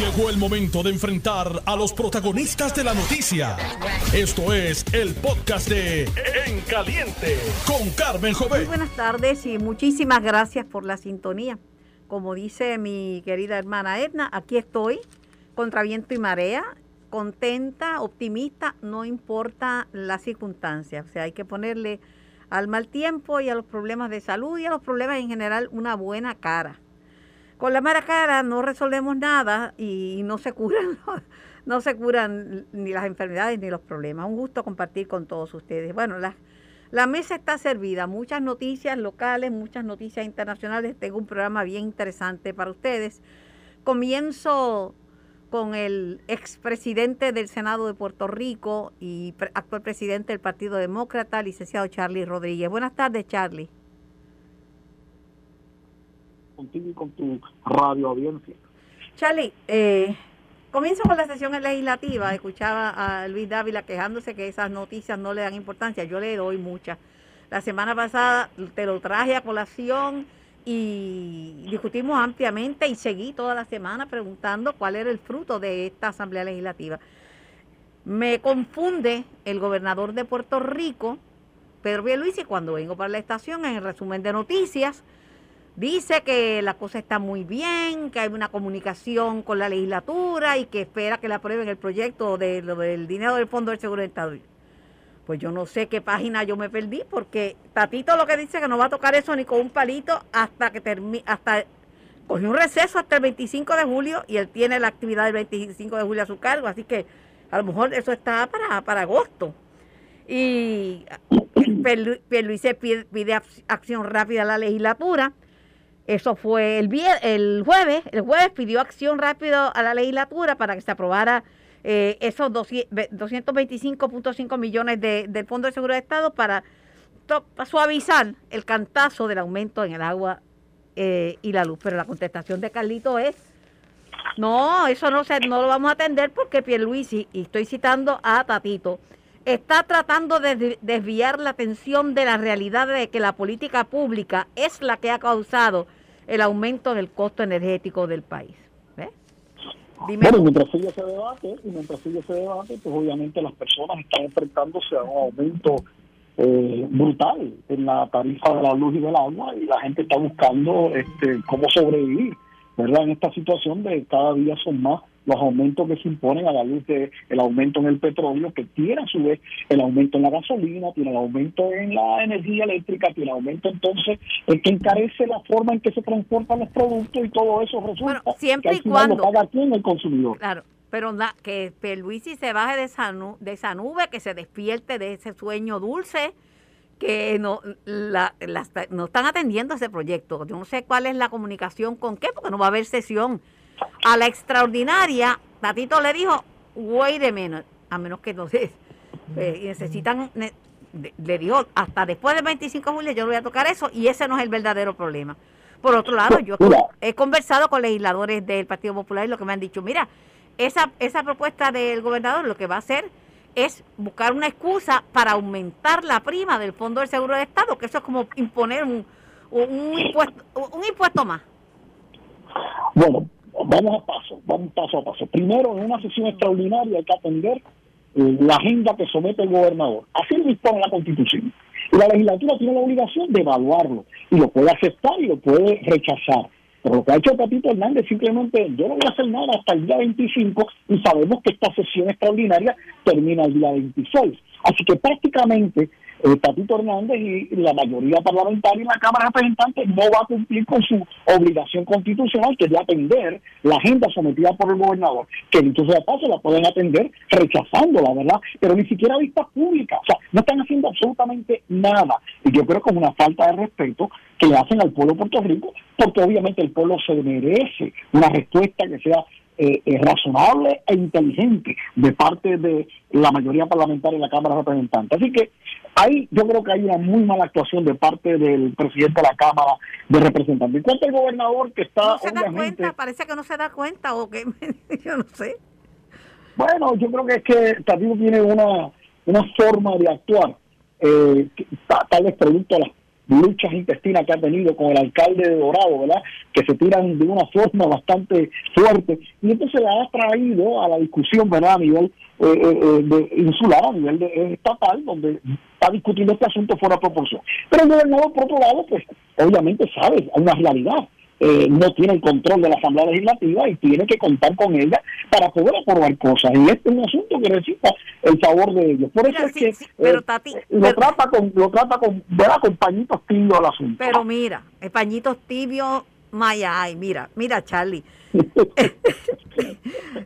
Llegó el momento de enfrentar a los protagonistas de la noticia. Esto es el podcast de En Caliente con Carmen Muy Jovet. buenas tardes y muchísimas gracias por la sintonía. Como dice mi querida hermana Edna, aquí estoy, contra viento y marea, contenta, optimista, no importa las circunstancias. O sea, hay que ponerle al mal tiempo y a los problemas de salud y a los problemas en general una buena cara. Con la mala cara no resolvemos nada y no se curan, no se curan ni las enfermedades ni los problemas. Un gusto compartir con todos ustedes. Bueno, la, mesa está servida, muchas noticias locales, muchas noticias internacionales. Tengo un programa bien interesante para ustedes. Comienzo con el expresidente del Senado de Puerto Rico y actual presidente del Partido Demócrata, licenciado Charlie Rodríguez. Buenas tardes, Charlie. Contigo y con tu radio audiencia. Charlie, eh, comienzo con la sesión legislativa. Escuchaba a Luis Dávila quejándose que esas noticias no le dan importancia. Yo le doy muchas. La semana pasada te lo traje a colación y discutimos ampliamente y seguí toda la semana preguntando cuál era el fruto de esta Asamblea Legislativa. Me confunde el gobernador de Puerto Rico, Pedro Pierluisi, cuando vengo para la estación en el resumen de noticias, Dice que la cosa está muy bien, que hay una comunicación con la legislatura y que espera que le aprueben el proyecto de lo del dinero del Fondo del Seguro del Estado. Pues yo no sé qué página yo me perdí, porque Tatito lo que dice que no va a tocar eso ni con un palito hasta que termine, hasta cogió un receso hasta el 25 de julio y él tiene la actividad del 25 de julio a su cargo, así que a lo mejor eso está para, para agosto. Y Pierlu- Pierluisi pide, pide ac- acción rápida a la legislatura. Eso fue el, el jueves. El jueves pidió acción rápida a la legislatura para que se aprobara eh, esos 200 225.5 millones de, del Fondo de Seguridad de Estado para, suavizar el cantazo del aumento en el agua eh, y la luz. Pero la contestación de Carlito es, no, eso no, se, no lo vamos a atender porque Pierluisi, y estoy citando a Tatito, está tratando de desvi- desviar la atención de la realidad de que la política pública es la que ha causado el aumento del costo energético del país. Dime Bueno, mientras sigue ese debate, y mientras sigue ese debate, pues obviamente las personas están enfrentándose a un aumento eh, brutal en la tarifa de la luz y del agua y la gente está buscando este, cómo sobrevivir, ¿verdad? En esta situación de cada día son más los aumentos que se imponen a la luz de el aumento en el petróleo, que tiene a su vez el aumento en la gasolina, tiene el aumento en la energía eléctrica, tiene aumento entonces el que encarece la forma en que se transportan los productos y todo eso resulta Bueno, siempre que y al final cuando- lo paga quién el consumidor. Claro, pero na- que Pierluisi se baje de esa, nu- de esa nube, que se despierte de ese sueño dulce, que no, la, la no están atendiendo ese proyecto. Yo no sé cuál es la comunicación con qué, porque no va a haber sesión. A la extraordinaria, Tatito le dijo, wait a minute, a menos que entonces eh, necesitan, ne- de- le dijo, hasta después del 25 de julio yo no voy a tocar eso y ese no es el verdadero problema. Por otro lado, yo he conversado con legisladores del Partido Popular y lo que me han dicho, mira, esa, esa propuesta del gobernador lo que va a hacer es buscar una excusa para aumentar la prima del Fondo del Seguro de Estado, que eso es como imponer un, un, un impuesto, un impuesto más. Bueno, vamos a paso, vamos paso a paso. Primero, en una sesión extraordinaria hay que atender eh, la agenda que somete el gobernador. Así lo dispone la Constitución. La legislatura tiene la obligación de evaluarlo y lo puede aceptar y lo puede rechazar. Pero lo que ha hecho Tatito Hernández simplemente, yo no voy a hacer nada hasta el día 25 y sabemos que esta sesión extraordinaria termina el día 26. Así que prácticamente eh, Tatito Hernández y la mayoría parlamentaria en la Cámara de Representantes no va a cumplir con su obligación constitucional, que es de atender la agenda sometida por el gobernador, que sea de paso la pueden atender rechazándola, ¿verdad? Pero ni siquiera vista pública, o sea, no están haciendo absolutamente nada. Y yo creo que es una falta de respeto que hacen al pueblo de Puerto Rico, porque obviamente el pueblo se merece una respuesta que sea eh, eh, razonable e inteligente de parte de la mayoría parlamentaria de la Cámara de Representantes. Así que ahí yo creo que hay una muy mala actuación de parte del presidente de la Cámara de Representantes. En cuanto al gobernador que está No se da cuenta, parece que no se da cuenta o que yo no sé. Bueno, yo creo que es que Tatito tiene una, una forma de actuar, eh, que tal vez producto de las luchas intestinas que ha tenido con el alcalde de Dorado, ¿verdad? Que se tiran de una forma bastante fuerte. Y entonces la ha traído a la discusión, ¿verdad? A nivel eh, eh, de insular, a nivel de, estatal, donde está discutiendo este asunto fuera de proporción. Pero el gobernador, por otro lado, pues obviamente sabe, hay una realidad eh, no tiene el control de la Asamblea Legislativa y tiene que contar con ella para poder aprobar cosas. Y este es un asunto que necesita el favor de ellos. Por eso es que pero, eh, lo, trata con, lo trata con, con pañitos tibios al asunto. Pero mira, el pañitos tibios, Maya, ay, mira, mira Charlie.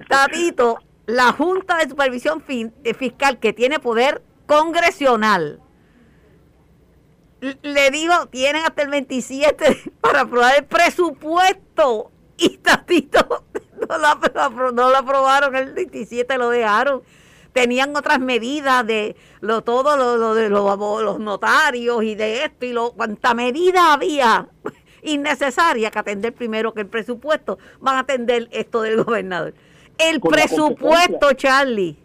Tatito, la Junta de Supervisión Fiscal que tiene poder congresional le digo, tienen hasta el 27 para aprobar el presupuesto. Y Tatito no lo, no aprobaron, el 27 lo dejaron. Tenían otras medidas de lo todo lo, de los, notarios y de esto y lo cuanta medida había innecesaria que atender primero que el presupuesto. Van a atender esto del gobernador. El presupuesto, Charlie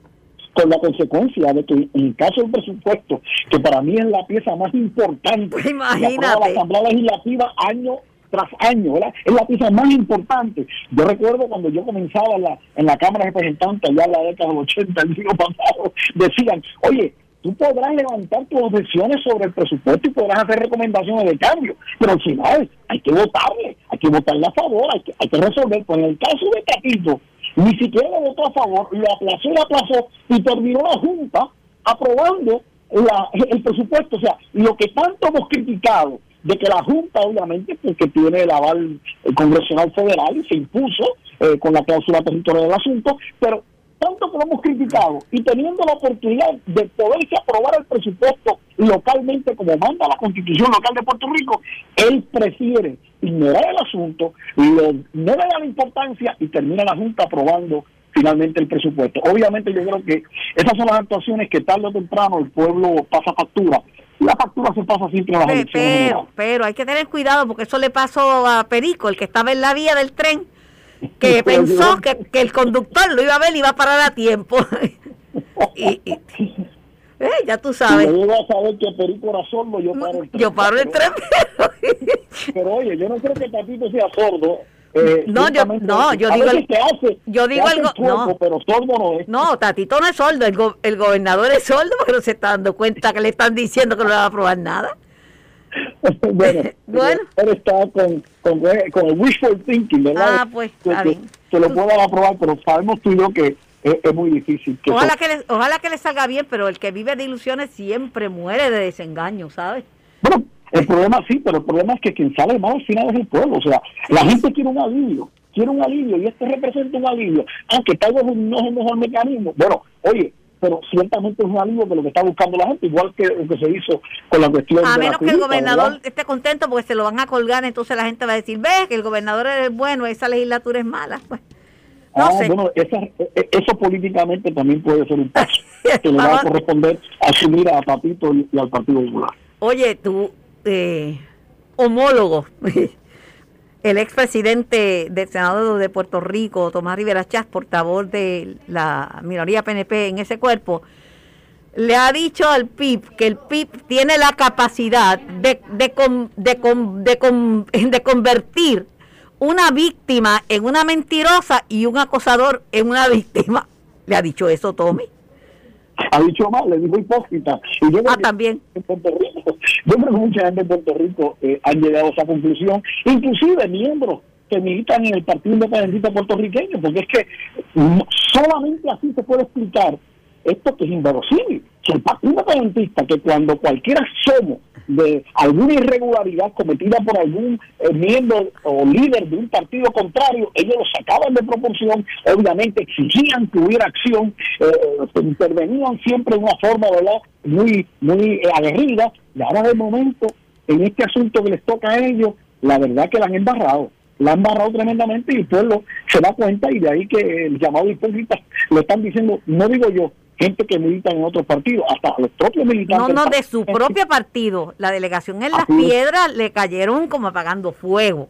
con la consecuencia de que en el caso del presupuesto, que para mí es la pieza más importante Imagínate. de la Asamblea Legislativa año tras año, ¿verdad? Es la pieza más importante. Yo recuerdo cuando yo comenzaba en la, en la Cámara de Representantes, allá en la década del 80, el siglo pasado, decían, oye, tú podrás levantar tus objeciones sobre el presupuesto y podrás hacer recomendaciones de cambio, pero al final hay que votarle, hay que votarle a favor, hay que, hay que resolver. Pues en el caso de Capito, ni siquiera votó a favor, lo aplazó, lo aplazó y terminó la Junta aprobando la, el presupuesto. O sea, lo que tanto hemos criticado de que la Junta, obviamente, porque tiene el aval congresional federal y se impuso eh, con la cláusula territorial del asunto, pero tanto que lo hemos criticado y teniendo la oportunidad de poderse aprobar el presupuesto localmente como manda la constitución local de Puerto Rico, él prefiere ignorar el asunto, lo, no le da la importancia y termina la Junta aprobando finalmente el presupuesto. Obviamente yo creo que esas son las actuaciones que tarde o temprano el pueblo pasa factura. La factura se pasa siempre a las elecciones. Pero, pero hay que tener cuidado porque eso le pasó a Perico, el que estaba en la vía del tren que pensó que, que, el conductor lo iba a ver y iba a parar a tiempo. y, eh, ya tú sabes. yo iba a saber que Perico era sordo, yo paro el tren. Yo paro el tren, pero... pero oye, yo no creo que Tatito sea sordo. Eh, no, yo, no, yo digo, el, hace, yo digo algo, no, pero sordo no es. No, Tatito no es sordo, el, go, el gobernador es sordo porque no se está dando cuenta que le están diciendo que no le va a aprobar nada. bueno, bueno. él está con, con, con, el wishful thinking, ¿verdad? Ah, pues, que, que, lo puedan aprobar, pero sabemos tú y yo que es, muy difícil. Que ojalá, que le, ojalá que le salga bien, pero el que vive de ilusiones siempre muere de desengaño, ¿sabes? Bueno, el problema sí, pero el problema es que quien sale mal al final es el pueblo. O sea, la gente quiere un alivio, quiere un alivio y este representa un alivio, aunque tal vez no es el mejor mecanismo. Bueno, oye, pero ciertamente es un alivio de lo que está buscando la gente, igual que lo que se hizo con la cuestión a de menos que el gobernador esté contento porque se lo van a colgar, entonces la gente va a decir, ve que el gobernador es bueno, esa legislatura es mala. Pues, no ah, sé. bueno, esa, e, e, eso políticamente también puede ser un paso que le va a corresponder asumir a Papito y, al Partido Popular. Oye, tu eh, homólogo, el expresidente del Senado de Puerto Rico, Tomás Rivera Chávez, portavoz de la minoría PNP en ese cuerpo, le ha dicho al PIB que el PIB tiene la capacidad de, de, de, de, convertir una víctima en una mentirosa y un acosador en una víctima. ¿Le ha dicho eso, Tommy? Ha dicho mal, le dijo hipócrita. Y yo ah, también. En Puerto Rico, yo creo que mucha gente en Puerto Rico eh, han llegado a esa conclusión, inclusive miembros que militan en el Partido Independentista puertorriqueño, porque es que solamente así se puede explicar esto que es inverosímil. Que el Partido Independentista, que cuando cualquier asomo de alguna irregularidad cometida por algún eh, miembro o líder de un partido contrario, ellos lo sacaban de proporción, obviamente exigían que hubiera acción, eh, intervenían siempre de una forma ¿verdad? muy muy eh, aguerrida, y ahora de momento, en este asunto que les toca a ellos, la verdad que la han embarrado la han barrado tremendamente y el pueblo se da cuenta y de ahí que el llamado hipócrita lo están diciendo, no digo yo, gente que milita en otros partidos, hasta los propios militantes. No, no, de su propio partido. La delegación en Las Piedras le cayeron como apagando fuego.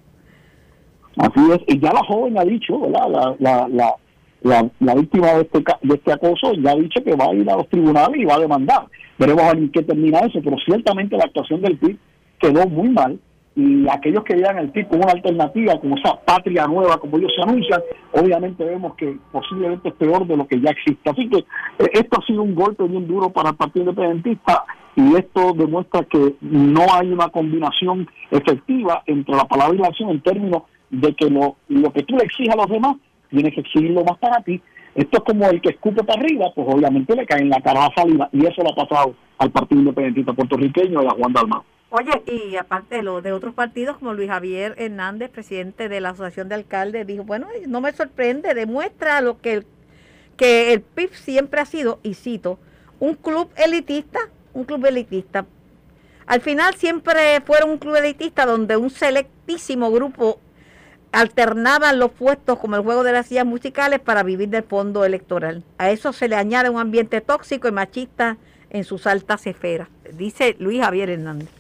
Así es, y ya la joven ha dicho, ¿verdad? La, la, la, la, víctima de este, de este acoso ya ha dicho que va a ir a los tribunales y va a demandar. Veremos a ver en qué termina eso, pero ciertamente la actuación del PIB quedó muy mal y aquellos que vean el tipo una alternativa como esa patria nueva como ellos se anuncian obviamente vemos que posiblemente es peor de lo que ya existe así que eh, esto ha sido un golpe bien duro para el partido independentista y esto demuestra que no hay una combinación efectiva entre la palabra y la acción en términos de que lo, lo que tú le exiges a los demás tienes que exigirlo más para ti esto es como el que escupe para arriba, pues obviamente le cae en la cara a salida y eso lo ha pasado al Partido Independentista Puertorriqueño y a Juan Dalmau. Oye, y aparte de, lo, de otros partidos como Luis Javier Hernández, presidente de la Asociación de Alcaldes, dijo, bueno, no me sorprende, demuestra lo que el, que el PIB siempre ha sido, y cito, un club elitista, un club elitista. Al final siempre fueron un club elitista donde un selectísimo grupo alternaba los puestos como el juego de las sillas musicales para vivir del fondo electoral. A eso se le añade un ambiente tóxico y machista en sus altas esferas, dice Luis Javier Hernández.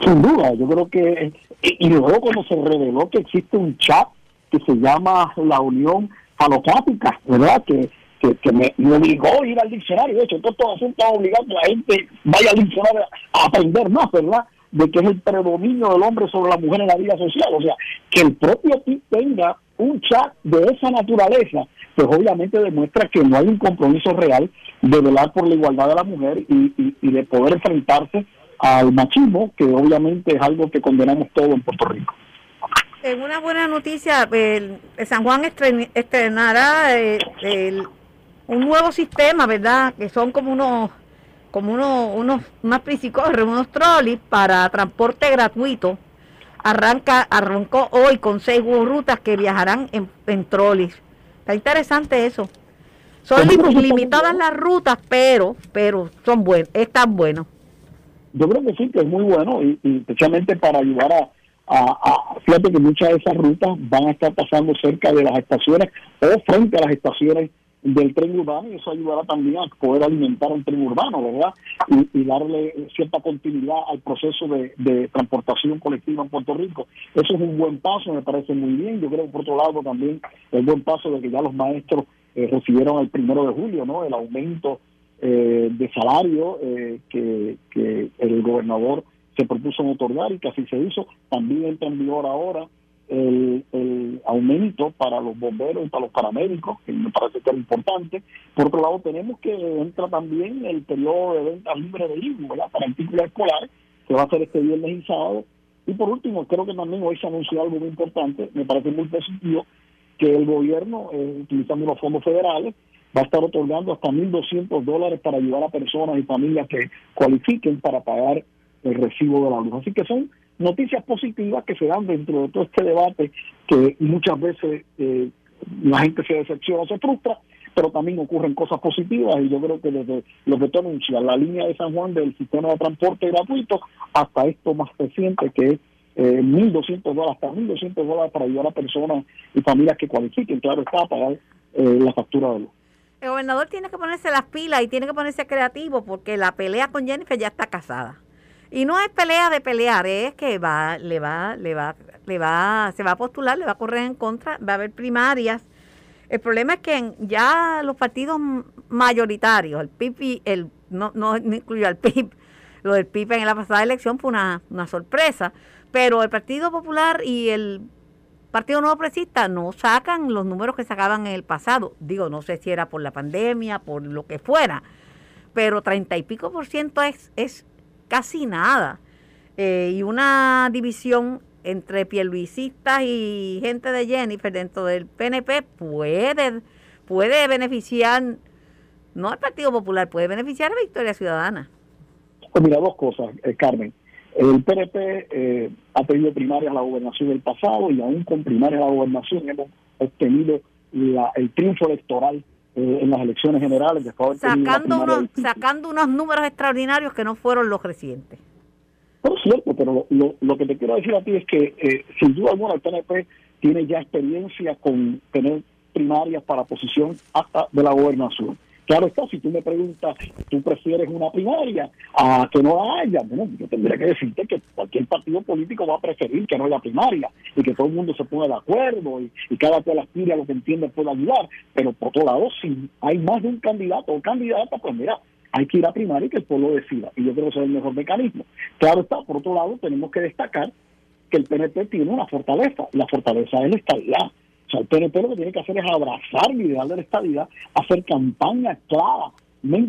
Sin duda, yo creo que, y, luego cuando se reveló que existe un chat que se llama la Unión Falocática, ¿verdad? Que, que, me, obligó a ir al diccionario, de hecho, todos estos asuntos obligados que la gente vaya al diccionario a aprender más, ¿verdad? De que es el predominio del hombre sobre la mujer en la vida social, o sea, que el propio PIB tenga un chat de esa naturaleza, pues obviamente demuestra que no hay un compromiso real de velar por la igualdad de la mujer y, y de poder enfrentarse al machismo, que obviamente es algo que condenamos todo en Puerto Rico. En una buena noticia, el, San Juan estrenará eh, un nuevo sistema, ¿verdad? Que son como unos como unos, unos unas unos trolleys para transporte gratuito. Arranca, arrancó hoy con seis rutas que viajarán en, en trolleys. Está interesante eso. Son limitadas las rutas, pero, pero son buenos, están buenos yo creo que sí, que es muy bueno y, especialmente para ayudar a, a, fíjate que muchas de esas rutas van a estar pasando cerca de las estaciones o frente a las estaciones del tren urbano y eso ayudará también a poder alimentar un tren urbano, ¿verdad? Y, darle cierta continuidad al proceso de, transportación colectiva en Puerto Rico. Eso es un buen paso, me parece muy bien. Yo creo, por otro lado, también el buen paso de que ya los maestros eh, recibieron el primero de julio, ¿no? El aumento eh, de salario eh, que, el gobernador se propuso en otorgar y que así se hizo. También entra en vigor ahora el, aumento para los bomberos y para los paramédicos, que me parece que es importante. Por otro lado, tenemos que entra también el periodo de venta libre de libros para artículos escolares, que va a ser este viernes y sábado. Y por último, creo que también hoy se anunció algo muy importante, me parece muy positivo, que el gobierno, eh, utilizando los fondos federales, va a estar otorgando hasta 1.200 dólares para ayudar a personas y familias que cualifiquen para pagar el recibo de la luz. Así que son noticias positivas que se dan dentro de todo este debate que muchas veces eh, la gente se decepciona, se frustra, pero también ocurren cosas positivas y yo creo que desde lo que tú la línea de San Juan del sistema de transporte gratuito hasta esto más reciente que es eh, 1.200 dólares, hasta 1.200 dólares para ayudar a personas y familias que cualifiquen, claro está, a pagar eh, la factura de luz el gobernador tiene que ponerse las pilas y tiene que ponerse creativo porque la pelea con Jennifer ya está casada. Y no es pelea de pelear, es que va, le va, le va, le va, se va a postular, le va a correr en contra, va a haber primarias. El problema es que ya los partidos mayoritarios, el PIB el, no, no, incluyo al PIB, lo del PIB en la pasada elección fue una, una sorpresa, pero el Partido Popular y el Partido Nuevo Progresista no sacan los números que sacaban en el pasado. Digo, no sé si era por la pandemia, por lo que fuera, pero treinta y pico por ciento es, es casi nada. Eh, y una división entre pierluisistas y gente de Jennifer dentro del PNP puede, puede beneficiar, no al Partido Popular, puede beneficiar a Victoria Ciudadana. Pues mira, dos cosas, eh, Carmen. El PNP eh, ha tenido primarias a la gobernación del pasado y aún con primarias a la gobernación hemos obtenido el triunfo electoral eh, en las elecciones generales. Sacando unos, sacando unos números extraordinarios que no fueron los recientes. Pero cierto, pero lo, lo, que te quiero decir a ti es que eh, sin duda alguna el PNP tiene ya experiencia con tener primarias para posición hasta de la gobernación. Claro está, si tú me preguntas, ¿tú prefieres una primaria a que no la haya? Bueno, yo tendría que decirte que cualquier partido político va a preferir que no haya primaria y que todo el mundo se ponga de acuerdo y, cada cual aspire a lo que entiende puede ayudar. Pero por otro lado, si hay más de un candidato o candidata, pues mira, hay que ir a primaria y que el pueblo decida. Y yo creo que ese es el mejor mecanismo. Claro está, por otro lado, tenemos que destacar que el PNP tiene una fortaleza, la fortaleza es la estabilidad. El PNP lo que tiene que hacer es abrazar el ideal de la estabilidad, hacer campaña clara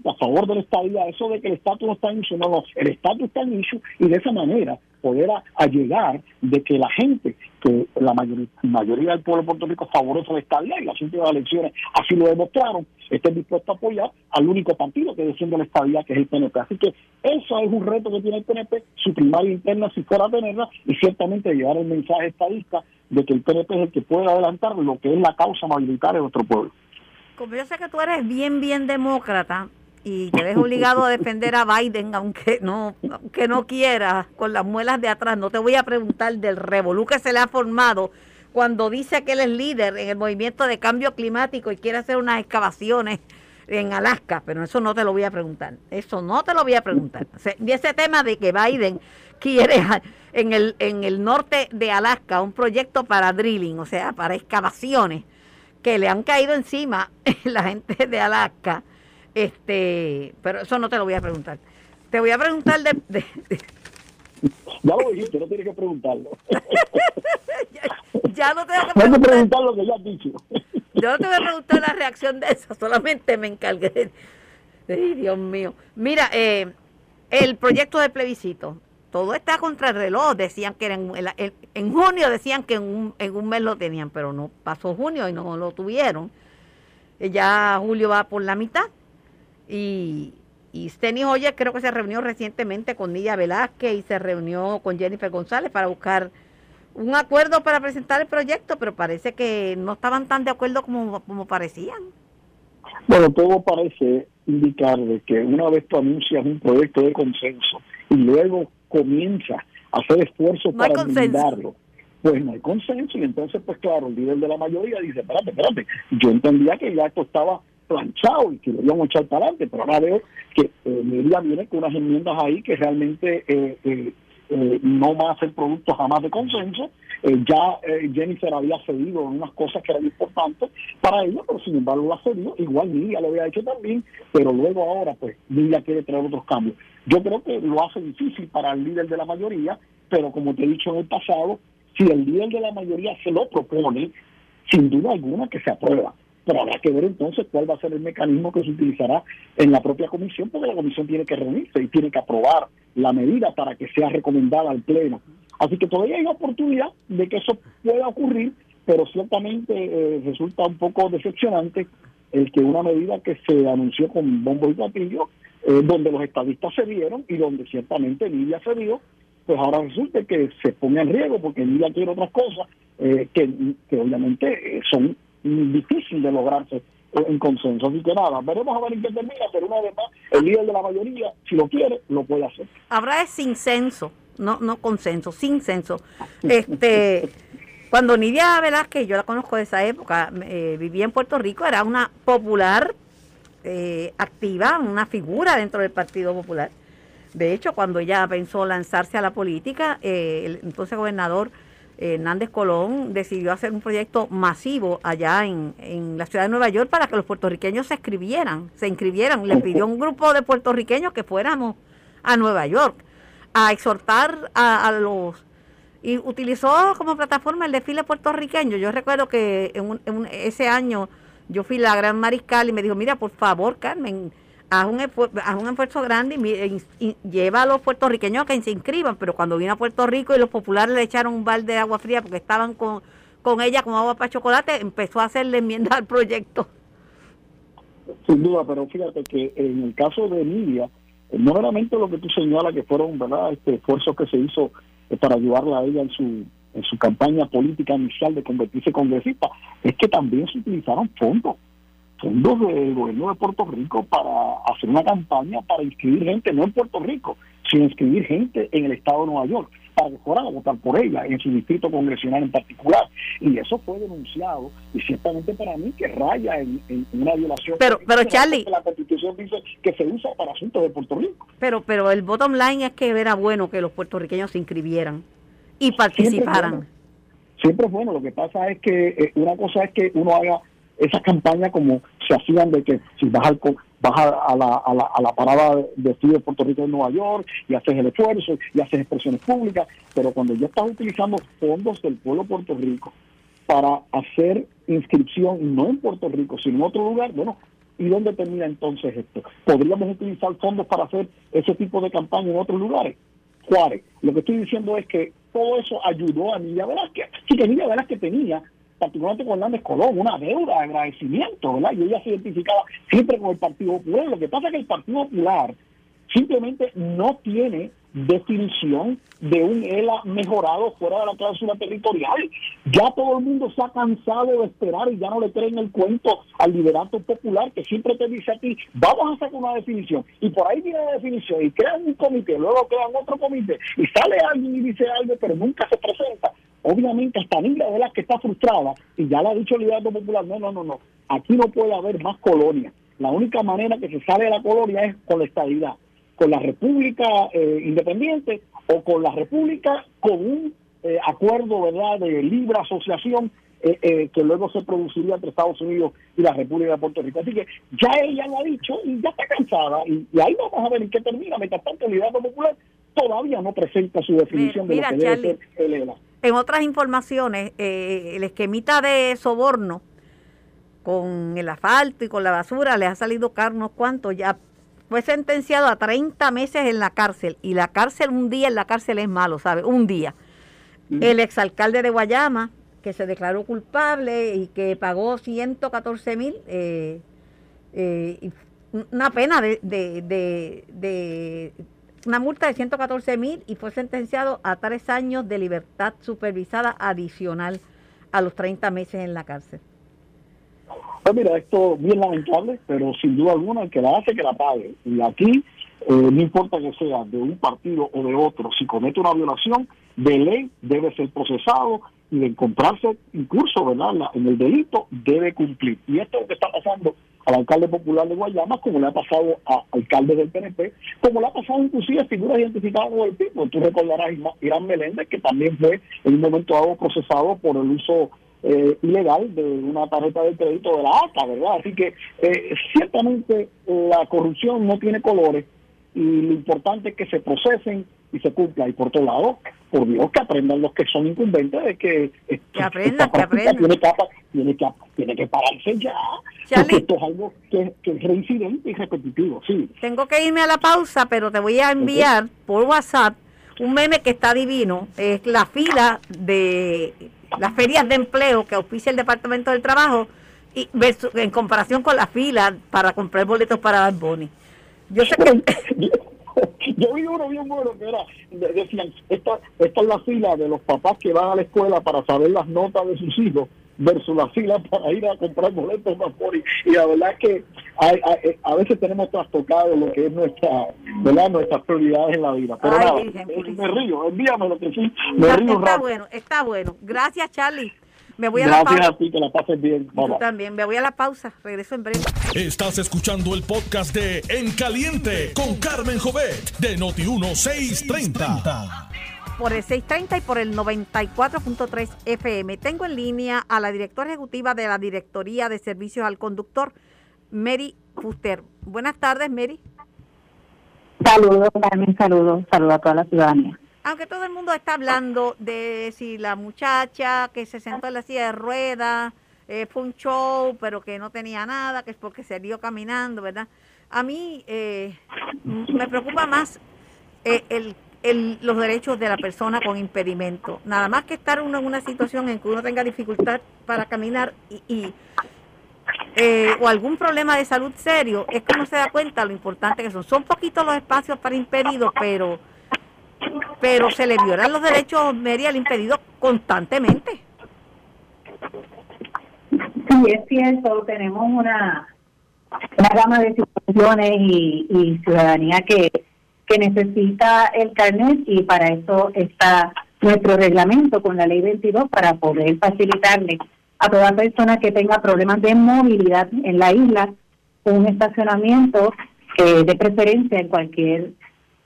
a favor de la estabilidad, eso de que el estatus no está en issue, no, no, el estatus está en issue y de esa manera poder a, llegar de que la gente, que la mayoría, del pueblo de Puerto Rico favorece la estabilidad y las últimas elecciones así lo demostraron, estén dispuestos a apoyar al único partido que defiende la estabilidad, que es el PNP. Así que eso es un reto que tiene el PNP, su primaria interna si fuera a tenerla, y ciertamente llevar el mensaje estadista de que el PNP es el que puede adelantar lo que es la causa mayoritaria de nuestro pueblo como yo sé que tú eres bien, bien demócrata y te ves obligado a defender a Biden, aunque no, aunque no quieras, con las muelas de atrás, no te voy a preguntar del revolú que se le ha formado cuando dice que él es líder en el movimiento de cambio climático y quiere hacer unas excavaciones en Alaska, pero eso no te lo voy a preguntar. Eso no te lo voy a preguntar. Y ese tema de que Biden quiere en el, en el norte de Alaska un proyecto para drilling, o sea, para excavaciones que le han caído encima la gente de Alaska, este, pero eso no te lo voy a preguntar. Te voy a preguntar de... Ya lo dijiste, no tienes que preguntarlo. ya, no tengo que preguntar. que preguntar lo que ya has dicho. Yo no te voy a preguntar la reacción de eso, solamente me encargué. Ay, Dios mío. Mira, eh, el proyecto de plebiscito todo está contra el reloj. Decían que en, en, junio decían que en un, en un, mes lo tenían, pero no pasó junio y no lo tuvieron. Eh, ya julio va por la mitad. Y, y Steny Hoyer creo que se reunió recientemente con Nilla Velázquez y se reunió con Jennifer González para buscar un acuerdo para presentar el proyecto, pero parece que no estaban tan de acuerdo como, como parecían. Bueno, todo parece indicar de que una vez tú anuncias un proyecto de consenso y luego comienza a hacer esfuerzos para blindarlo, pues no hay consenso y entonces pues claro, el líder de la mayoría dice, espérate, espérate, yo entendía que ya esto estaba planchado y que lo íbamos a echar para adelante, pero ahora veo que eh, viene con unas enmiendas ahí que realmente eh, eh, eh, no va a ser producto jamás de consenso. Ya Jennifer había cedido en unas cosas que eran importantes para ella, pero sin embargo lo ha cedido. Igual Nidia lo había hecho también, pero luego ahora, pues, Nidia quiere traer otros cambios. Yo creo que lo hace difícil para el líder de la mayoría, pero como te he dicho en el pasado, si el líder de la mayoría se lo propone, sin duda alguna que se aprueba pero habrá que ver entonces cuál va a ser el mecanismo que se utilizará en la propia comisión, porque la comisión tiene que reunirse y tiene que aprobar la medida para que sea recomendada al Pleno. Así que todavía hay oportunidad de que eso pueda ocurrir, pero ciertamente eh, resulta un poco decepcionante el que una medida que se anunció con bombo y platillo, eh, donde los estadistas se vieron y donde ciertamente Lidia se vio, pues ahora resulta que se pone en riesgo porque Lidia quiere otras cosas eh, que, que obviamente son difícil de lograrse en consenso. Así que nada, veremos a ver en termina, pero una vez más, el líder de la mayoría, si lo quiere, lo puede hacer. Habrá de sin censo, no, no consenso, sin censo. Este, cuando Nidia Velázquez, yo la conozco de esa época, eh, vivía en Puerto Rico, era una popular eh, activa, una figura dentro del Partido Popular. De hecho, cuando ella pensó lanzarse a la política, eh, el entonces gobernador Hernández Colón decidió hacer un proyecto masivo allá en, la ciudad de Nueva York para que los puertorriqueños se inscribieran, se inscribieran. Le pidió a un grupo de puertorriqueños que fuéramos a Nueva York a exhortar a, los... Y utilizó como plataforma el desfile puertorriqueño. Yo recuerdo que en, en ese año yo fui la gran mariscal y me dijo, mira, por favor, Carmen, haz un, haz un esfuerzo grande y, lleva a los puertorriqueños a que se inscriban, pero cuando vino a Puerto Rico y los populares le echaron un balde de agua fría porque estaban con, con ella con agua para chocolate, empezó a hacerle enmienda al proyecto. Sin duda, pero fíjate que en el caso de Emilia, eh, no solamente lo que tú señalas que fueron verdad este esfuerzos que se hizo eh, para ayudarla a ella en su en su campaña política inicial de convertirse en congresista, es que también se utilizaron fondos fondos del gobierno de Puerto Rico para hacer una campaña para inscribir gente, no en Puerto Rico, sino inscribir gente en el estado de Nueva York, para que fueran a votar por ella, en su distrito congresional en particular. Y eso fue denunciado, y ciertamente para mí que raya en, una violación. Pero, pero Charlie. La constitución dice que se usa para asuntos de Puerto Rico. Pero, pero el bottom line es que era bueno que los puertorriqueños se inscribieran y participaran. Siempre es bueno, lo que pasa es que eh, una cosa es que uno haga esa campaña como se hacían de que si vas al vas a, la, a, la, a la parada de de Puerto Rico en Nueva York y haces el esfuerzo y haces expresiones públicas, pero cuando ya estás utilizando fondos del pueblo de Puerto Rico para hacer inscripción no en Puerto Rico, sino en otro lugar, bueno, ¿y dónde termina entonces esto? ¿Podríamos utilizar fondos para hacer ese tipo de campaña en otros lugares? Juárez. Lo que estoy diciendo es que todo eso ayudó a Nidia Velázquez. Sí, que Nidia Velázquez tenía particularmente con Hernández Colón, una deuda de agradecimiento, ¿verdad? Y ella se identificaba siempre con el Partido Popular. Lo que pasa es que el Partido Popular simplemente no tiene definición de un ELA mejorado fuera de la cláusula territorial. Ya todo el mundo se ha cansado de esperar y ya no le creen el cuento al liderato popular que siempre te dice a ti, vamos a sacar una definición. Y por ahí viene la definición y crean un comité, luego crean otro comité y sale alguien y dice algo, pero nunca se presenta. Obviamente hasta Nila de las que está frustrada y ya lo ha dicho el liderato popular, no, no, no, no, aquí no puede haber más colonia. La única manera que se sale de la colonia es con la estabilidad con la República eh, Independiente o con la República con un eh, acuerdo verdad de libre asociación eh, que luego se produciría entre Estados Unidos y la República de Puerto Rico. Así que ya ella lo ha dicho y ya está cansada y, ahí vamos a ver en qué termina. Mientras tanto, el liderato popular todavía no presenta su definición de lo que debe ser ELA. En otras informaciones, el esquemita de soborno con el asfalto y con la basura le ha salido caro unos cuantos ya fue sentenciado a 30 meses en la cárcel y la cárcel, un día en la cárcel es malo, ¿sabe? Un día. El exalcalde de Guayama, que se declaró culpable y que pagó 114 mil, eh, eh, una pena de, de, una multa de 114 mil y fue sentenciado a tres años de libertad supervisada adicional a los 30 meses en la cárcel. Pues mira, esto es bien lamentable, pero sin duda alguna el que la hace, que la pague. Y aquí, eh, no importa que sea de un partido o de otro, si comete una violación de ley, debe ser procesado y de encontrarse incluso ¿verdad? en el delito, debe cumplir. Y esto es lo que está pasando al alcalde popular de Guayama, como le ha pasado a alcaldes del PNP, como le ha pasado inclusive a figuras identificadas por el tipo. Tú recordarás a Irán Meléndez, que también fue en un momento dado procesado por el uso eh, ilegal de una tarjeta de crédito de la ACA, ¿verdad? Así que eh, ciertamente la corrupción no tiene colores y lo importante es que se procesen y se cumpla. Y por otro lado, por Dios, que aprendan los que son incumbentes de que, que aprendan, que aprendan. Tiene que, tiene, que, tiene que pararse ya, porque esto es algo que, es reincidente y repetitivo, sí. Tengo que irme a la pausa, pero te voy a enviar por WhatsApp un meme que está divino, es la fila de las ferias de empleo que auspicia el Departamento del Trabajo y en comparación con la fila para comprar boletos para dar boni. Yo sé que... Yo vi uno bien bueno que era, decían, esta, esta es la fila de los papás que van a la escuela para saber las notas de sus hijos versus la fila para ir a comprar boletos más por y, la verdad es que hay, eh, a veces tenemos trastocado lo que es nuestra verdad nuestras prioridades en la vida pero nada, me río envíame lo que sí me está, río está bueno está bueno gracias Charlie me voy a Gracias la pausa. a ti, que la pases bien. Tú también. Me voy a la pausa. Regreso en breve. Estás escuchando el podcast de En Caliente con Carmen Jovet de Noti1630 por el 630 y por el 94.3 FM. Tengo en línea a la directora ejecutiva de la Directoría de Servicios al Conductor, Mary Fuster. Buenas tardes, Mary. Saludos, Carmen, saludos, saludos a toda la ciudadanía. Aunque todo el mundo está hablando de si la muchacha que se sentó en la silla de ruedas eh, fue un show, pero que no tenía nada, que es porque se dio caminando, ¿verdad? A mí eh, me preocupa más eh, el los derechos de la persona con impedimento. Nada más que estar uno en una situación en que uno tenga dificultad para caminar y, eh, o algún problema de salud serio, es que uno se da cuenta lo importante que son. Son poquitos los espacios para impedidos, pero pero se le violan los derechos media al impedido constantemente. Sí, es cierto, tenemos una, una gama de situaciones y, y ciudadanía que que necesita el carnet y para eso está nuestro reglamento con la ley 22 para poder facilitarle a toda persona que tenga problemas de movilidad en la isla un estacionamiento de preferencia en cualquier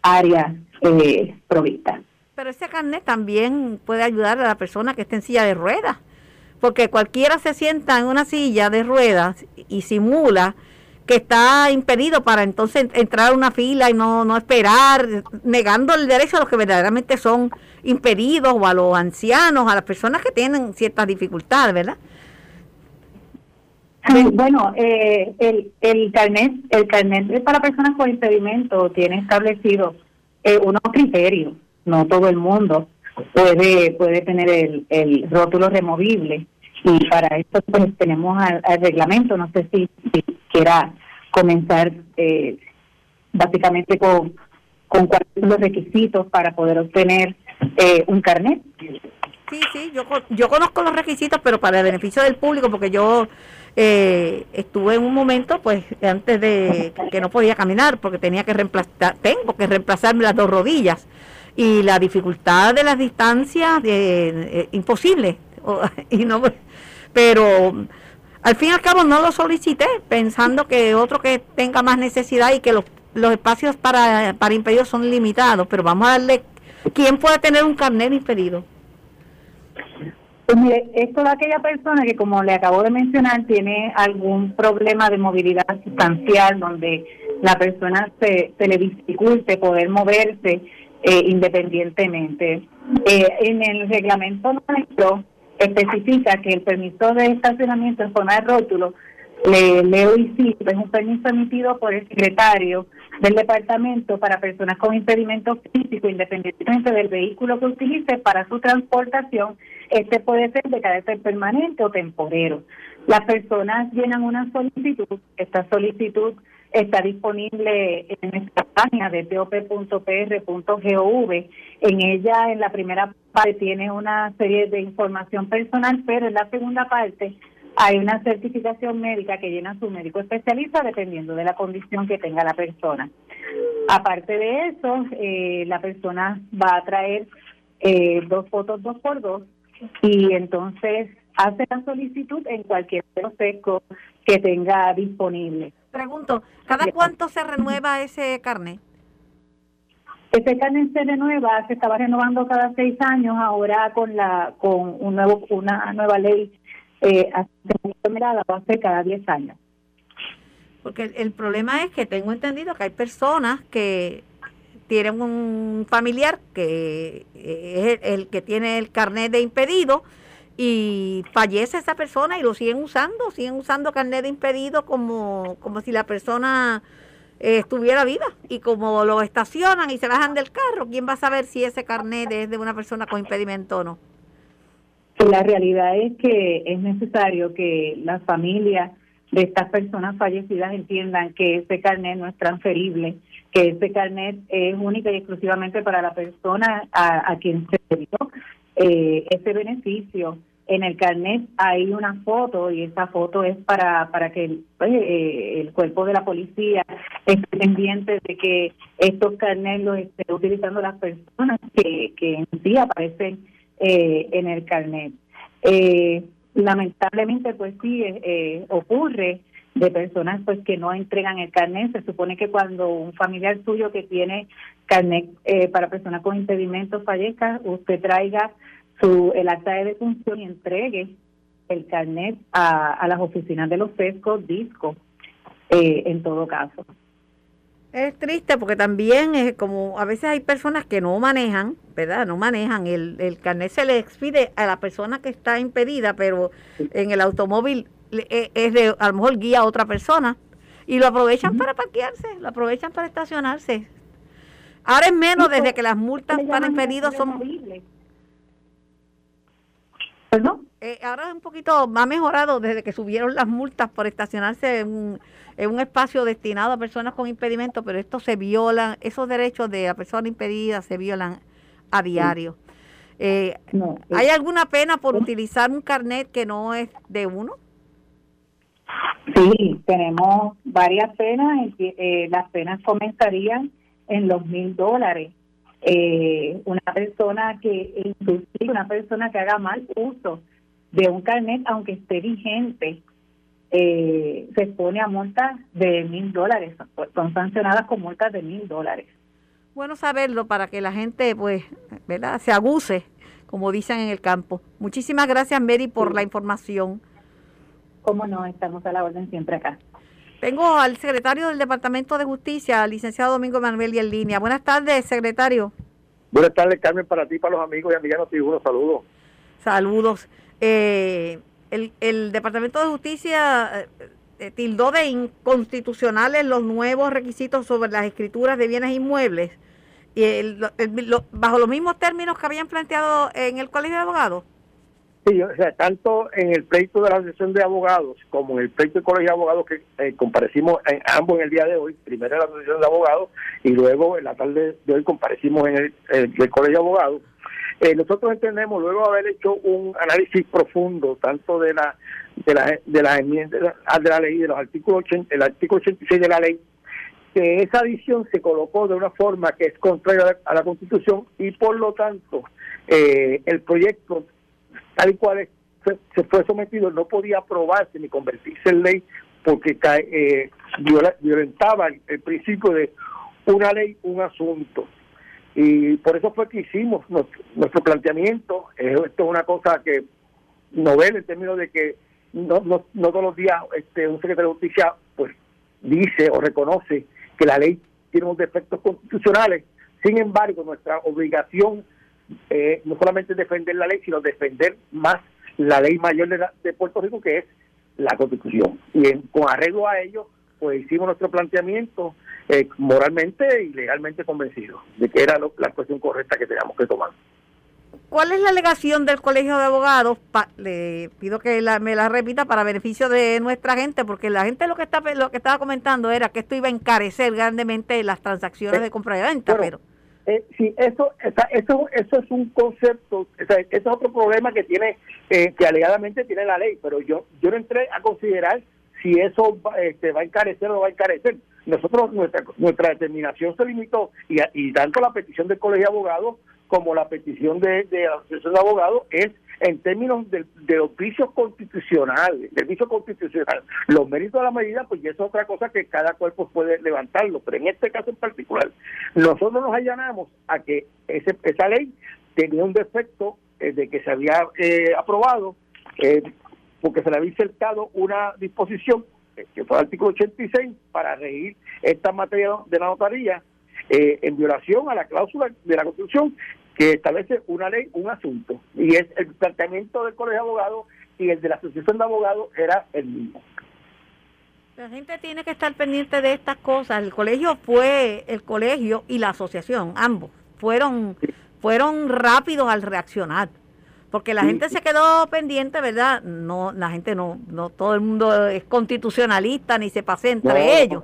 área eh, provista. Pero ese carnet también puede ayudar a la persona que esté en silla de ruedas, porque cualquiera se sienta en una silla de ruedas y simula que está impedido para entonces entrar a una fila y no, no esperar, negando el derecho a los que verdaderamente son impedidos o a los ancianos, a las personas que tienen ciertas dificultades, ¿verdad? bueno, eh, el, el carnet el carnet para personas con impedimento tiene establecido eh, unos criterios, no todo el mundo puede puede tener el, el rótulo removible y para esto pues tenemos al, reglamento, no sé si, quiera comenzar eh, básicamente con, con cuáles son los requisitos para poder obtener eh, un carnet. Sí, sí, yo, yo conozco los requisitos, pero para el beneficio del público, porque yo eh, estuve en un momento, pues, antes de que no podía caminar, porque tenía que reemplazar, tengo que reemplazarme las dos rodillas, y la dificultad de las distancias, de, imposible, y no pero al fin y al cabo no lo solicité pensando que otro que tenga más necesidad y que los, los espacios para, para impedidos son limitados, pero vamos a darle, ¿quién puede tener un carnet impedido? Pues mire, es toda aquella persona que, como le acabo de mencionar, tiene algún problema de movilidad sustancial, donde la persona se, se le dificulte poder moverse eh, independientemente. Eh, en el reglamento nuestro especifica que el permiso de estacionamiento en forma de rótulo, le leo y cito, es un permiso emitido por el secretario del departamento para personas con impedimento físico, independientemente del vehículo que utilice para su transportación. Este puede ser de carácter permanente o temporero. Las personas llenan una solicitud, esta solicitud está disponible en nuestra página de top.pr.gov. En ella, en la primera parte, tiene una serie de información personal, pero en la segunda parte hay una certificación médica que llena su médico especialista dependiendo de la condición que tenga la persona. Aparte de eso, eh, la persona va a traer eh, dos fotos dos por dos y entonces hace la solicitud en cualquier proceso que tenga disponible. Pregunto, ¿cada cuánto se renueva ese carnet? Ese carnet se renueva, se estaba renovando cada seis años, ahora con la con un nuevo una nueva ley eh, va a ser cada diez años. Porque el, problema es que tengo entendido que hay personas que tienen un familiar que es el, el que tiene el carnet de impedido y fallece esa persona y lo siguen usando, siguen usando carnet de impedido como, como si la persona eh, estuviera viva y como lo estacionan y se bajan del carro, ¿quién va a saber si ese carnet es de una persona con impedimento o no? La realidad es que es necesario que las familias de estas personas fallecidas entiendan que ese carnet no es transferible, que ese carnet es única y exclusivamente para la persona a, quien se dio eh, ese beneficio en el carnet hay una foto y esa foto es para para que el, pues, eh, el cuerpo de la policía esté pendiente de que estos carnets los estén utilizando las personas que, que en sí aparecen eh, en el carnet. Eh, lamentablemente, pues sí, ocurre de personas pues que no entregan el carnet. Se supone que cuando un familiar suyo que tiene carnet para personas con impedimentos fallezca, usted traiga su, el acta de defunción y entregue el carnet a, a las oficinas de los FESCO, DISCO, eh, en todo caso. Es triste porque también es como a veces hay personas que no manejan, ¿verdad? No manejan. El, el carnet se le expide a la persona que está impedida, pero en el automóvil e, es de, a lo mejor guía a otra persona y lo aprovechan para parquearse, lo aprovechan para estacionarse. Ahora es menos desde que las multas para impedidos son eh, ahora es un poquito, ha mejorado desde que subieron las multas por estacionarse en un, en un espacio destinado a personas con impedimento, pero esto se violan, esos derechos de la persona impedida se violan a diario. Eh, ¿Hay alguna pena por utilizar un carnet que no es de uno? Sí, tenemos varias penas. Eh, las penas comenzarían en los mil dólares eh, una persona que, inclusive una persona que haga mal uso de un carnet, aunque esté vigente, eh, se expone a multas de mil dólares, son sancionadas con multas de mil dólares. Bueno saberlo para que la gente, pues, ¿verdad? Se abuse, como dicen en el campo. Muchísimas gracias, Mary, por la información. cómo no, estamos a la orden siempre acá. Tengo al secretario del Departamento de Justicia, licenciado Domingo Manuel, y en línea. Buenas tardes, secretario. Buenas tardes, Carmen, para ti, para los amigos y amigas unos saludos. Saludos. Eh, el, el Departamento de Justicia eh, eh, tildó de inconstitucionales los nuevos requisitos sobre las escrituras de bienes inmuebles y bajo los mismos términos que habían planteado en el Colegio de Abogados. Sí, o sea, tanto en el pleito de la Asociación de Abogados como en el pleito del Colegio de Abogados que eh, comparecimos en, ambos en el día de hoy, primero en la Asociación de Abogados y luego en la tarde de hoy comparecimos en el, Colegio de Abogados. Eh, nosotros entendemos, luego de haber hecho un análisis profundo, tanto de la de la de las enmiendas de la ley, de los artículos el artículo 86 de la ley, que esa adición se colocó de una forma que es contraria a la, Constitución y por lo tanto eh, el proyecto tal cual se, fue sometido no podía aprobarse ni convertirse en ley porque eh, violentaba el, principio de una ley, un asunto. Y por eso fue que hicimos nuestro, planteamiento. esto es una cosa que novel en términos de que no, no, no todos los días este, un secretario de justicia pues dice o reconoce que la ley tiene unos defectos constitucionales. Sin embargo, nuestra obligación eh, no solamente defender la ley, sino defender más la ley mayor de, de Puerto Rico, que es la Constitución. Y con arreglo a ello, pues hicimos nuestro planteamiento eh, moralmente y legalmente convencidos de que era la cuestión correcta que teníamos que tomar. ¿Cuál es la alegación del Colegio de Abogados? le pido que me la repita para beneficio de nuestra gente, porque la gente lo que está lo que estaba comentando era que esto iba a encarecer grandemente las transacciones eh, de compra y venta, pero eh, sí, eso, eso, eso es un concepto, ese es otro problema que tiene, eh, que alegadamente tiene la ley, pero yo, yo no entré a considerar si eso este, va a encarecer o no va a encarecer. Nosotros, nuestra, nuestra determinación se limitó, y, y tanto la petición del Colegio de Abogados como la petición de, de la Asociación de Abogados es en términos de, de los vicios constitucionales, del vicio constitucional. Los méritos de la medida, pues ya es otra cosa que cada cuerpo puede levantarlo, pero en este caso en particular, nosotros nos allanamos a que ese, esa ley tenía un defecto eh, de que se había eh, aprobado, eh, porque se le había insertado una disposición, que fue el artículo 86, para regir esta materia de la notaría, en violación a la cláusula de la Constitución que establece una ley, un asunto, y es el planteamiento del Colegio de Abogados y el de la Asociación de Abogados era el mismo. La gente tiene que estar pendiente de estas cosas. El colegio fue, el colegio y la asociación, ambos, fueron, fueron rápidos al reaccionar. Porque la gente se quedó pendiente, ¿verdad? No, la gente no, no todo el mundo es constitucionalista ni se pase entre ellos.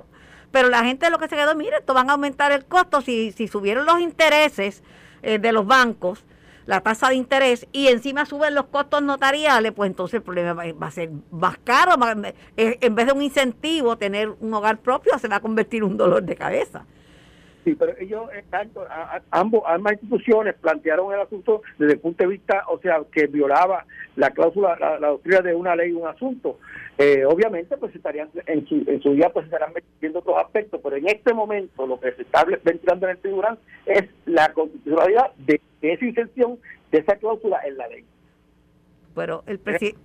Pero la gente lo que se quedó, mire, esto van a aumentar el costo si, si subieron los intereses eh, de los bancos, la tasa de interés, y encima suben los costos notariales, pues entonces el problema va, a ser más caro. Eh, en vez de un incentivo, tener un hogar propio se va a convertir en un dolor de cabeza. Sí, pero ellos, eh, tanto, ambos, ambas instituciones plantearon el asunto desde el punto de vista, o sea, que violaba la cláusula, la, doctrina de una ley, un asunto. Eh, obviamente, pues estarían en su, en su día, pues estarán metiendo otros aspectos, pero en este momento lo que se está ventilando en el tribunal es la constitucionalidad de esa intención de esa cláusula en la ley. Pero el,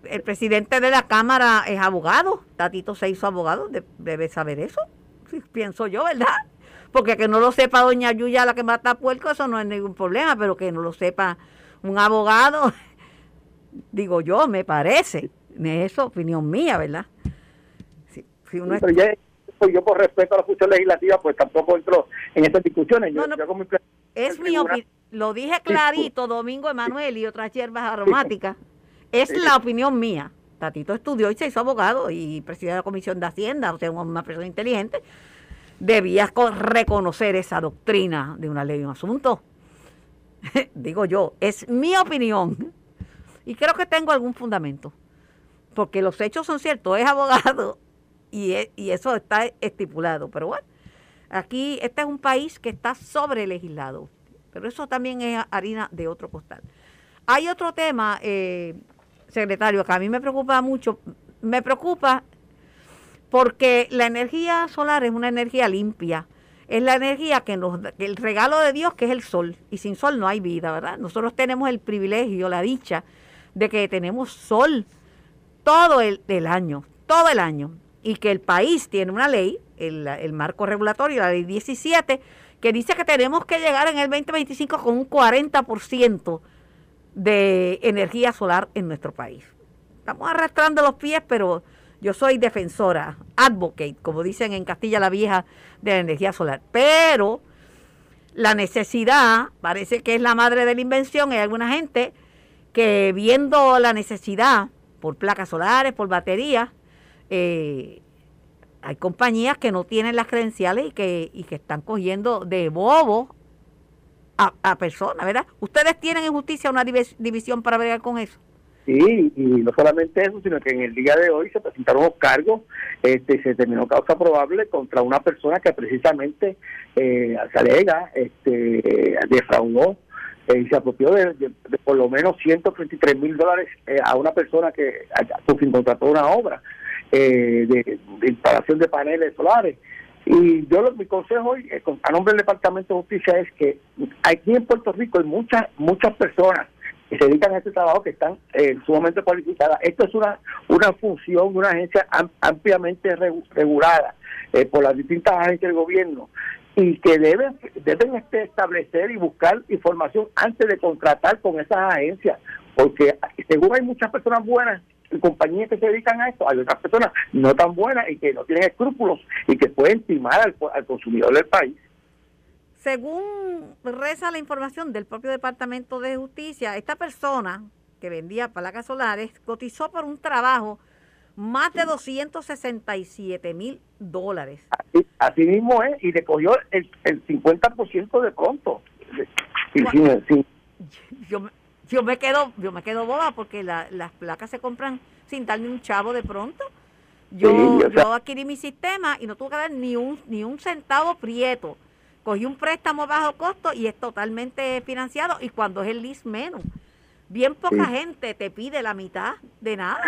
el presidente de la Cámara es abogado, Tatito se hizo abogado, debe saber eso, pienso yo, ¿verdad? Porque que no lo sepa doña Yuya la que mata puerco, eso no es ningún problema, pero que no lo sepa un abogado, digo yo, me parece, es opinión mía, ¿verdad? pero yo por respeto a la función legislativa, pues tampoco entro en estas discusiones. es mi opinión, lo dije clarito, Domingo Emanuel y otras hierbas aromáticas, es la opinión mía. Tatito estudió y se hizo abogado y presidente de la Comisión de Hacienda, o sea, una persona inteligente debías reconocer esa doctrina de una ley y un asunto. Digo yo, es mi opinión. Y creo que tengo algún fundamento. Porque los hechos son ciertos, es abogado y, y eso está estipulado. Pero bueno, aquí este es un país que está sobre legislado. Pero eso también es harina de otro costal. Hay otro tema, eh, secretario, que a mí me preocupa mucho. Me preocupa porque la energía solar es una energía limpia. Es la energía que nos el regalo de Dios que es el sol y sin sol no hay vida, ¿verdad? Nosotros tenemos el privilegio, la dicha de que tenemos sol todo el, año, todo el año, y que el país tiene una ley, el, el marco regulatorio, la ley 17, que dice que tenemos que llegar en el 2025 con un 40% de energía solar en nuestro país. Estamos arrastrando los pies, pero yo soy defensora, advocate, como dicen en Castilla la Vieja, de la energía solar. Pero la necesidad parece que es la madre de la invención. Hay alguna gente que viendo la necesidad por placas solares, por baterías, eh, hay compañías que no tienen las credenciales y que, y que están cogiendo de bobo a, a personas, ¿verdad? ¿Ustedes tienen en justicia una división para bregar con eso? Sí, y no solamente eso, sino que en el día de hoy se presentaron los cargos, este, se terminó causa probable contra una persona que precisamente eh, se alega, este, defraudó eh, y se apropió de, por lo menos 133 mil dólares eh, a una persona que quien contrató una obra eh, de, instalación de paneles solares. Y yo mi consejo hoy, a nombre del Departamento de Justicia, es que aquí en Puerto Rico hay muchas, muchas personas que se dedican a este trabajo que están sumamente cualificadas. Esto es una, una función de una agencia ampliamente regulada por las distintas agencias del gobierno y que deben deben este, establecer y buscar información antes de contratar con esas agencias porque según hay muchas personas buenas y compañías que se dedican a esto hay otras personas no tan buenas y que no tienen escrúpulos y que pueden timar al consumidor del país según reza la información del propio Departamento de Justicia esta persona que vendía placas solares cotizó por un trabajo más de 267 mil dólares. Así, mismo es, y le cogió el, el 50% de pronto. Yo, yo me quedo yo me quedo boba porque las placas se compran sin darme un chavo de pronto. Yo, yo adquirí mi sistema y no tuve que dar ni un, ni un centavo prieto. Cogí un préstamo bajo costo y es totalmente financiado y cuando es el lease menos. Bien poca gente te pide la mitad de nada.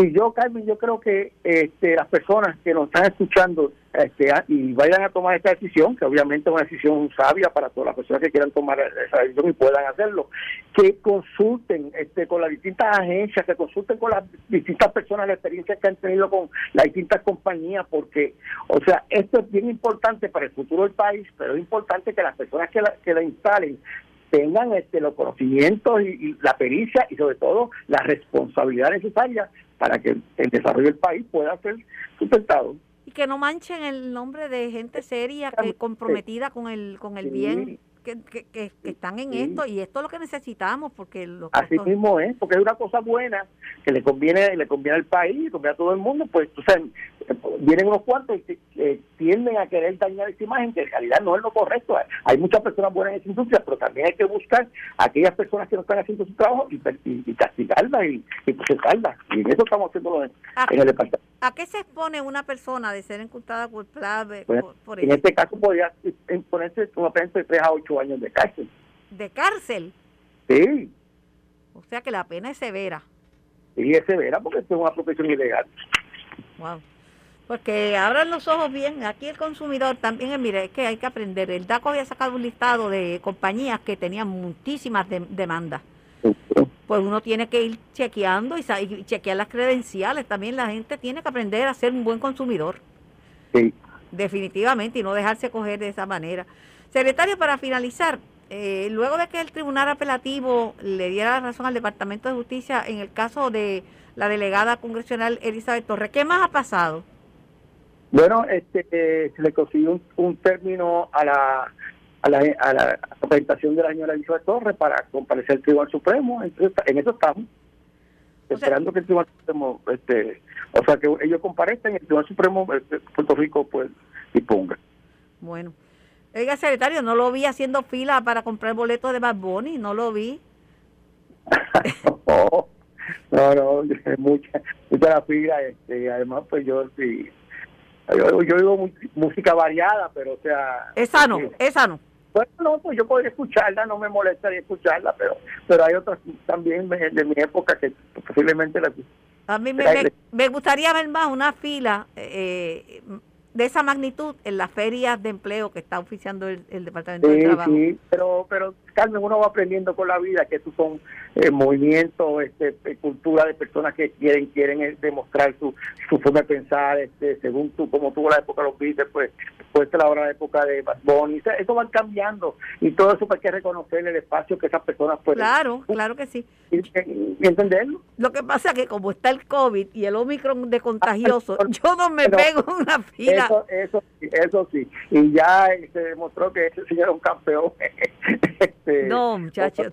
Y yo, Carmen, yo creo que este, las personas que nos están escuchando este, y vayan a tomar esta decisión, que obviamente es una decisión sabia para todas las personas que quieran tomar esa decisión y puedan hacerlo, que consulten este, con las distintas agencias, que consulten con las distintas personas la experiencia que han tenido con las distintas compañías, porque, o sea, esto es bien importante para el futuro del país, pero es importante que las personas que la, que la instalen tengan este, los conocimientos y, la pericia y sobre todo la responsabilidad necesaria para que el desarrollo del país pueda ser sustentado. Y que no manchen el nombre de gente seria, que comprometida con el, con el bien que, que, están en esto y esto es lo que necesitamos porque lo así mismo es porque es una cosa buena que le conviene le conviene al país le conviene a todo el mundo pues o sea, vienen unos cuantos y eh, tienden a querer dañar esa imagen que en realidad no es lo correcto. Hay muchas personas buenas en esa industria pero también hay que buscar a aquellas personas que no están haciendo su trabajo y, y, castigarlas y, y y en eso estamos haciendo en, el departamento. ¿A qué se expone una persona de ser enculpada culpable por, por En este caso podría imponerse una pena de 3 a 8 años de cárcel. ¿De cárcel? Sí. O sea que la pena es severa. Sí, es severa porque es una profesión ilegal. Wow. Porque abran los ojos bien. Aquí el consumidor también, mire, es que hay que aprender. El DACO había sacado un listado de compañías que tenían muchísimas demandas pues uno tiene que ir chequeando y, chequear las credenciales. También la gente tiene que aprender a ser un buen consumidor. Sí. Definitivamente, y no dejarse coger de esa manera. Secretario, para finalizar, eh, luego de que el Tribunal Apelativo le diera la razón al Departamento de Justicia en el caso de la delegada congresional Elizabeth Torres, ¿qué más ha pasado? Bueno, este, eh, se le consiguió un término a la a la, a la presentación de la señora Elizabeth Torres para comparecer al Tribunal Supremo. Entonces, en eso estamos. esperando que el Tribunal Supremo, este, o sea, que ellos comparezcan y el Tribunal Supremo de este, Puerto Rico, pues, disponga. Bueno. Oiga, secretario, no lo vi haciendo fila para comprar boletos de Bad Bunny, no lo vi. no, no, no, mucha, mucha la fila, este, además, pues yo sí. Yo, yo oigo música variada, pero o sea... Es sano, es sano. Bueno, no, pues yo podría escucharla, no me molestaría escucharla, pero pero hay otras también de, mi época que posiblemente la... A mí me, me, gustaría ver más una fila eh, de esa magnitud en las ferias de empleo que está oficiando el, Departamento de Trabajo. Sí, pero, pero Carmen, uno va aprendiendo con la vida que estos son eh, movimientos, este, eh, cultura de personas que quieren quieren eh, demostrar su, su forma de pensar, este, según tú, como tuvo la época de los Beatles, pues después de la época de Bad Bunny, eso van cambiando y todo eso hay que reconocer el espacio que esas personas pueden. Claro, claro que sí. Y, entenderlo. Lo que pasa es que como está el COVID y el Omicron de contagioso, ah, yo no me pego en una fila. Eso, eso, eso sí. Y ya se demostró que ese señor es un campeón. Este, no, muchachos.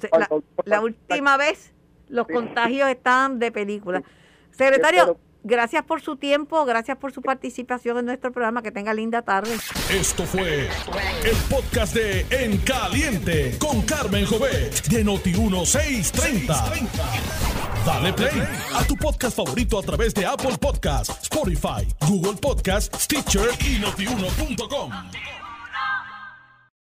La, última vez los contagios estaban de película. Secretario, gracias por su tiempo, gracias por su participación en nuestro programa. Que tenga linda tarde. Esto fue el podcast de En Caliente con Carmen Jovet de Noti1630. Dale play a tu podcast favorito a través de Apple Podcasts, Spotify, Google Podcasts, Stitcher y notiuno.com.